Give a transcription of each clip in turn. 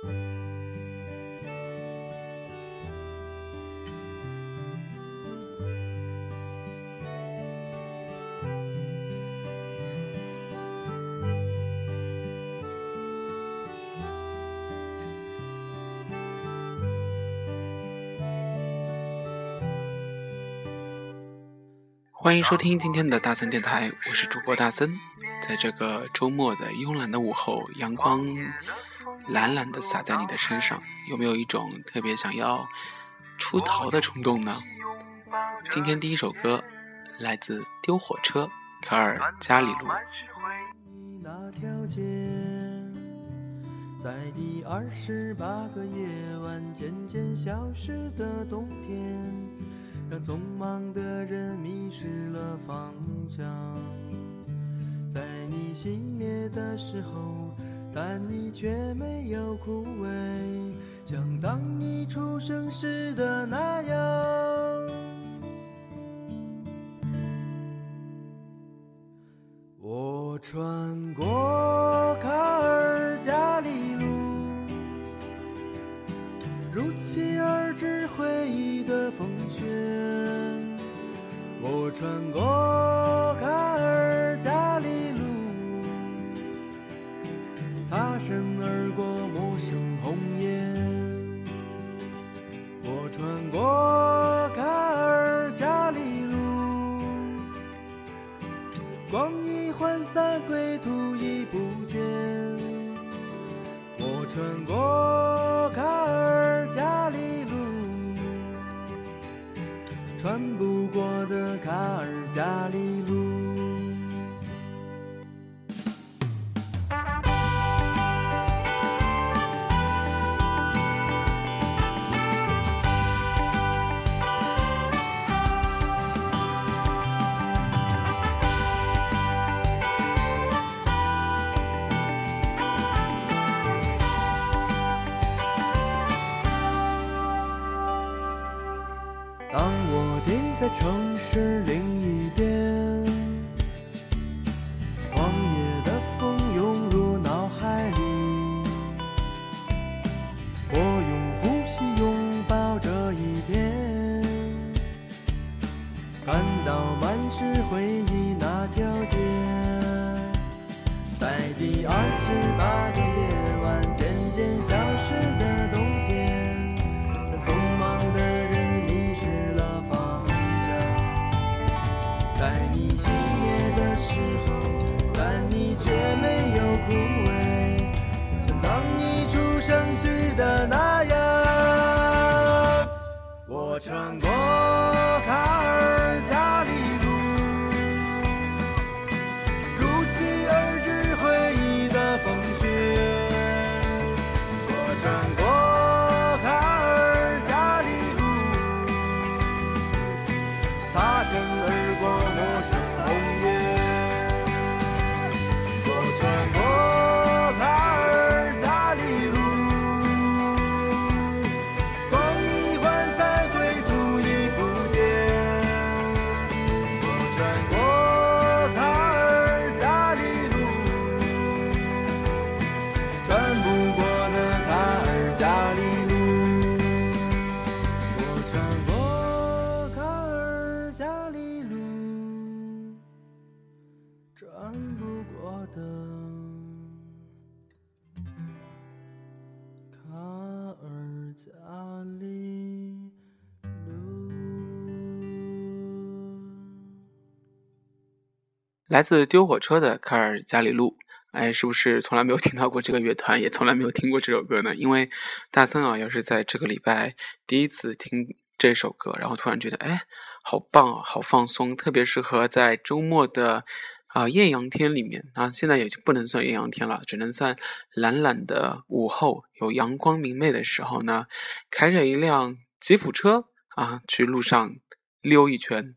欢迎收听今天的大森电台，我是主播大森。在这个周末的慵懒的午后，阳光懒懒的洒在你的身上，有没有一种特别想要出逃的冲动呢？今天第一首歌来自丢火车，卡尔加里路。在第二十八个夜晚，渐渐消失的冬天。让匆忙的人迷失了方向，在你熄灭的时候，但你却没有枯萎，像当你出生时的那样。我穿过是灵我穿过。来自丢火车的卡尔加里路，哎，是不是从来没有听到过这个乐团，也从来没有听过这首歌呢？因为大森啊，要是在这个礼拜第一次听这首歌，然后突然觉得，哎，好棒啊，好放松，特别适合在周末的啊艳阳天里面啊。现在也就不能算艳阳天了，只能算懒懒的午后，有阳光明媚的时候呢，开着一辆吉普车啊，去路上溜一圈。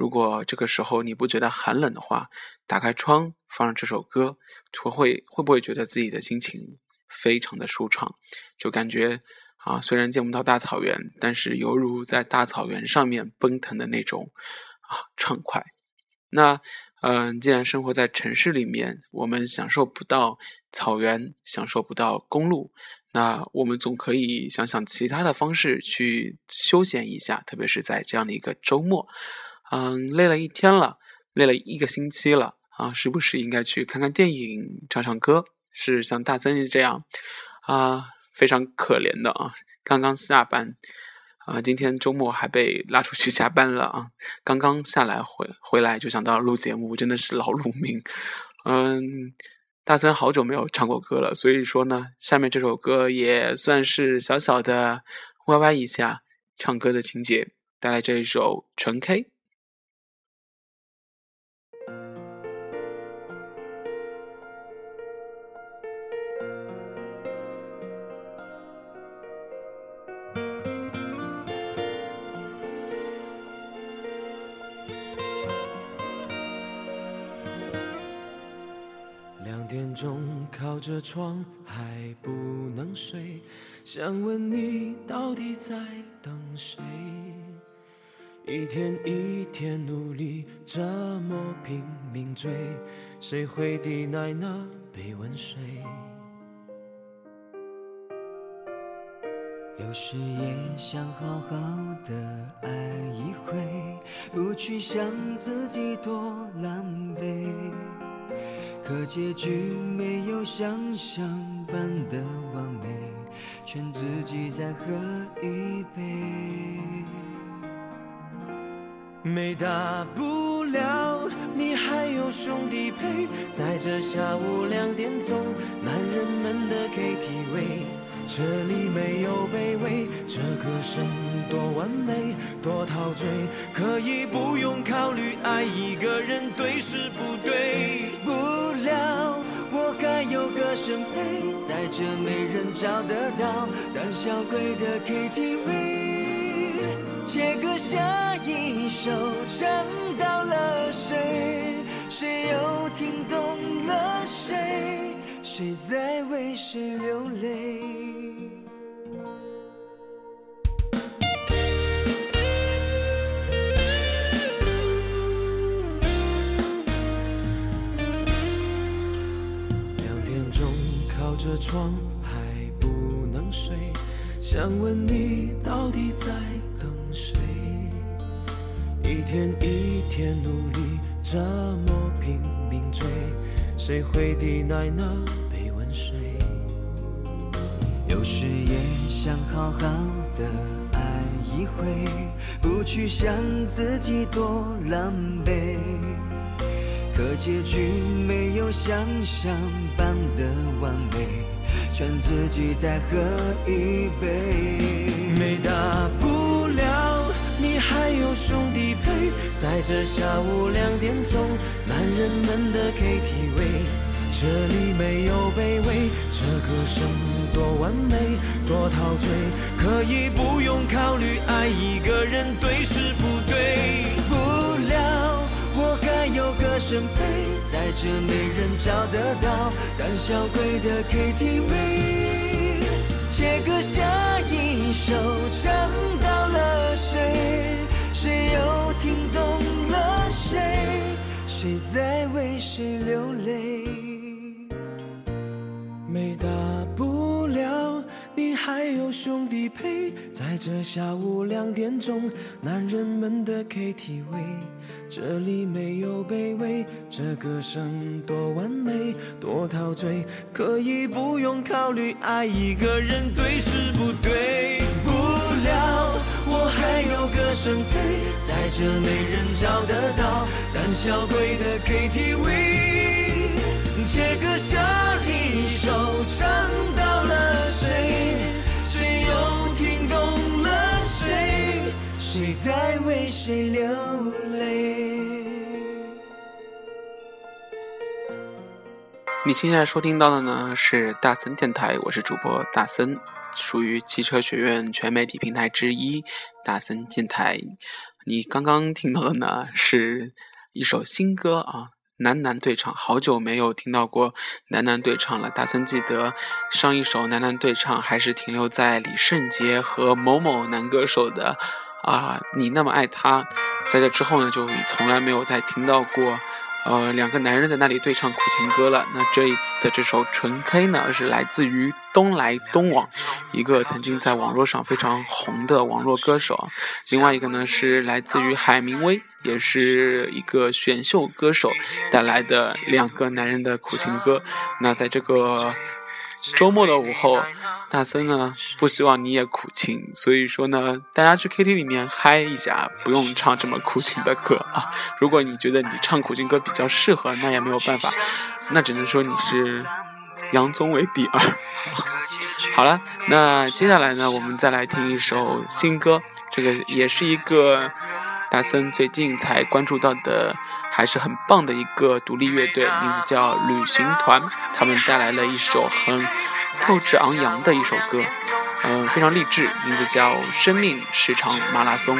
如果这个时候你不觉得寒冷的话，打开窗放上这首歌，会会会不会觉得自己的心情非常的舒畅？就感觉啊，虽然见不到大草原，但是犹如在大草原上面奔腾的那种啊畅快。那嗯，既然生活在城市里面，我们享受不到草原，享受不到公路，那我们总可以想想其他的方式去休闲一下，特别是在这样的一个周末。嗯，累了一天了，累了一个星期了啊，是不是应该去看看电影、唱唱歌？是像大森这样啊，非常可怜的啊，刚刚下班啊，今天周末还被拉出去加班了啊，刚刚下来回回来就想到录节目，真的是劳碌命。嗯。大森好久没有唱过歌了，所以说呢，下面这首歌也算是小小的歪歪一下唱歌的情节，带来这一首《纯 K》。着窗还不能睡，想问你到底在等谁？一天一天努力，这么拼命追，谁会抵赖那杯温水？有时也想好好的爱一回，不去想自己多狼狈。可结局没有想象般的完美，劝自己再喝一杯。没大不了，你还有兄弟陪，在这下午两点钟，男人们的 KTV，这里没有卑微，这歌声多完美，多陶醉，可以不用考虑爱一个人对是不对。不了，我还有歌声陪，在这没人找得到胆小鬼的 KTV，切歌下一首，唱到了谁？谁又听懂了谁？谁在为谁流泪？想问你到底在等谁？一天一天努力，这么拼命追，谁会抵赖那杯温水？有时也想好好的爱一回，不去想自己多狼狈。可结局没有想象般的完美，劝自己再喝一杯。没大不了，你还有兄弟陪，在这下午两点钟，男人们的 KTV，这里没有卑微，这歌声多完美，多陶醉，可以不用考虑爱一个人对是有歌声陪，在这没人找得到胆小鬼的 KTV，切歌下一首，唱到了谁？谁又听懂了谁？谁在为谁流泪？没大不了，你还有兄弟陪，在这下午两点钟，男人们的 KTV。这里没有卑微，这歌声多完美，多陶醉，可以不用考虑爱一个人对是不对。不了，我还有个声陪，在这没人找得到胆小鬼的 KTV，借歌下一首，唱到了？谁在为谁流泪？你现在收听到的呢是大森电台，我是主播大森，属于汽车学院全媒体平台之一大森电台。你刚刚听到的呢是一首新歌啊，男男对唱，好久没有听到过男男对唱了。大森记得上一首男男对唱还是停留在李圣杰和某某男歌手的啊，你那么爱他，在这之后呢就从来没有再听到过。呃，两个男人在那里对唱苦情歌了。那这一次的这首《纯黑》呢，是来自于东来东往，一个曾经在网络上非常红的网络歌手。另外一个呢，是来自于海明威，也是一个选秀歌手带来的两个男人的苦情歌。那在这个。周末的午后，大森呢不希望你也苦情，所以说呢，大家去 KTV 里面嗨一下，不用唱这么苦情的歌啊。如果你觉得你唱苦情歌比较适合，那也没有办法，那只能说你是杨宗纬第二。好了，那接下来呢，我们再来听一首新歌，这个也是一个大森最近才关注到的。还是很棒的一个独立乐队，名字叫旅行团。他们带来了一首很斗志昂扬的一首歌，嗯，非常励志，名字叫《生命是场马拉松》。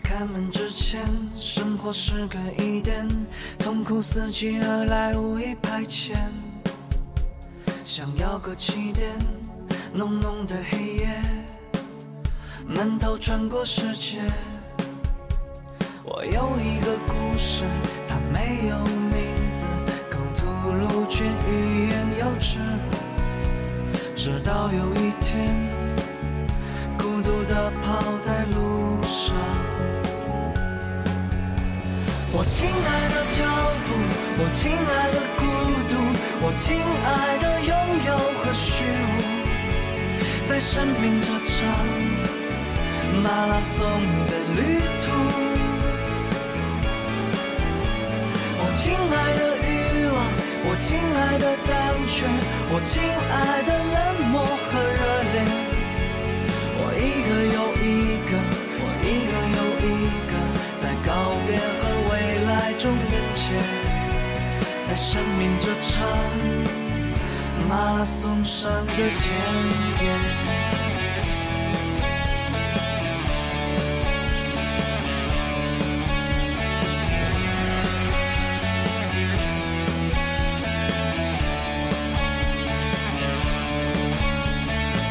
开门之前，生活是个疑点，痛苦伺机而来，无意排遣。想要个起点，浓浓的黑夜，闷头穿过世界。我有一个故事，它没有名字，口吐露却欲言又止。直到有一天，孤独地跑在路上。我亲爱的脚步，我亲爱的孤独，我亲爱的拥有和虚无，在生命这场马拉松的旅途。我亲爱的欲望，我亲爱的胆怯，我亲爱的冷漠和热烈，我一个又一个，我一个又一个，在告别和未来。中连接，在生命这场马拉松上的田野。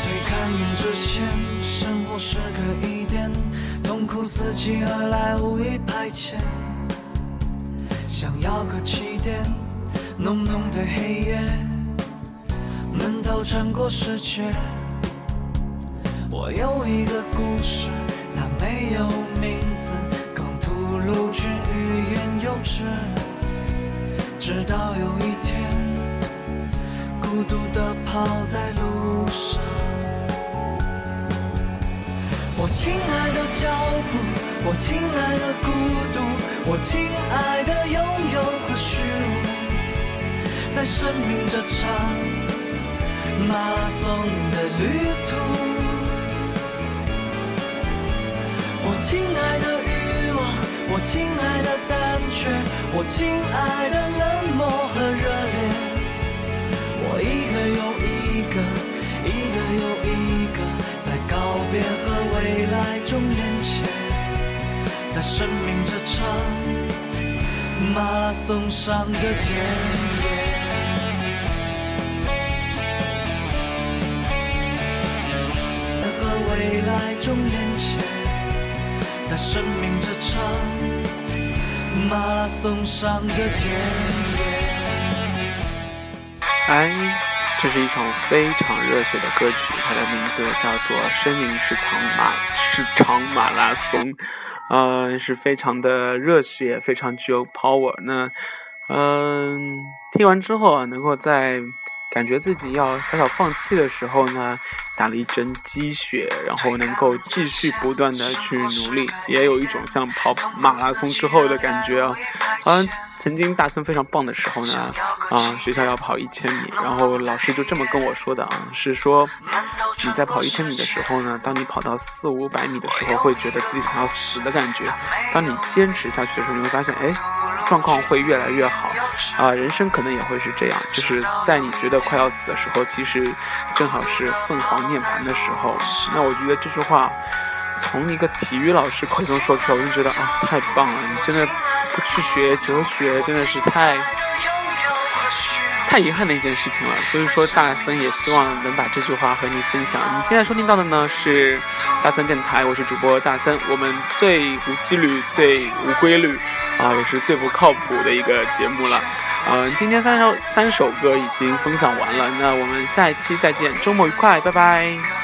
推开门之前，生活是个疑点，痛苦伺机而来，无意排遣。想要个起点，浓浓的黑夜，穿过世界。我有一个故事，它没有名字，空吐露却欲言又止。直到有一天，孤独地跑在路上。我亲爱的脚步，我亲爱的孤独，我亲爱的拥有和虚无，在生命这场马拉松的旅途。我亲爱的欲望，我亲爱的胆怯，我亲爱的冷漠和热烈，我一个又一个，一个又一个。在告别和未来中连接，在生命这场马拉松上的田未来中连接，在生命这场马拉松上的田野。哎。这是一场非常热血的歌曲，它的名字叫做《生命是场马是场马拉松》，呃，是非常的热血，非常具有 power。那，嗯，听完之后啊，能够在。感觉自己要小小放弃的时候呢，打了一针鸡血，然后能够继续不断的去努力，也有一种像跑马拉松之后的感觉啊。嗯，曾经大森非常棒的时候呢，啊，学校要跑一千米，然后老师就这么跟我说的啊，是说你在跑一千米的时候呢，当你跑到四五百米的时候，会觉得自己想要死的感觉。当你坚持下去的时候，你会发现，哎。状况会越来越好，啊，人生可能也会是这样，就是在你觉得快要死的时候，其实正好是凤凰涅槃的时候。那我觉得这句话从一个体育老师口中说出来，我就觉得啊，太棒了！你真的不去学哲学，真的是太太遗憾的一件事情了。所以说，大森也希望能把这句话和你分享。你现在收听到的呢是大森电台，我是主播大森。我们最无纪律、最无规律啊，也是最不靠谱的一个节目了。嗯，今天三首三首歌已经分享完了，那我们下一期再见，周末愉快，拜拜。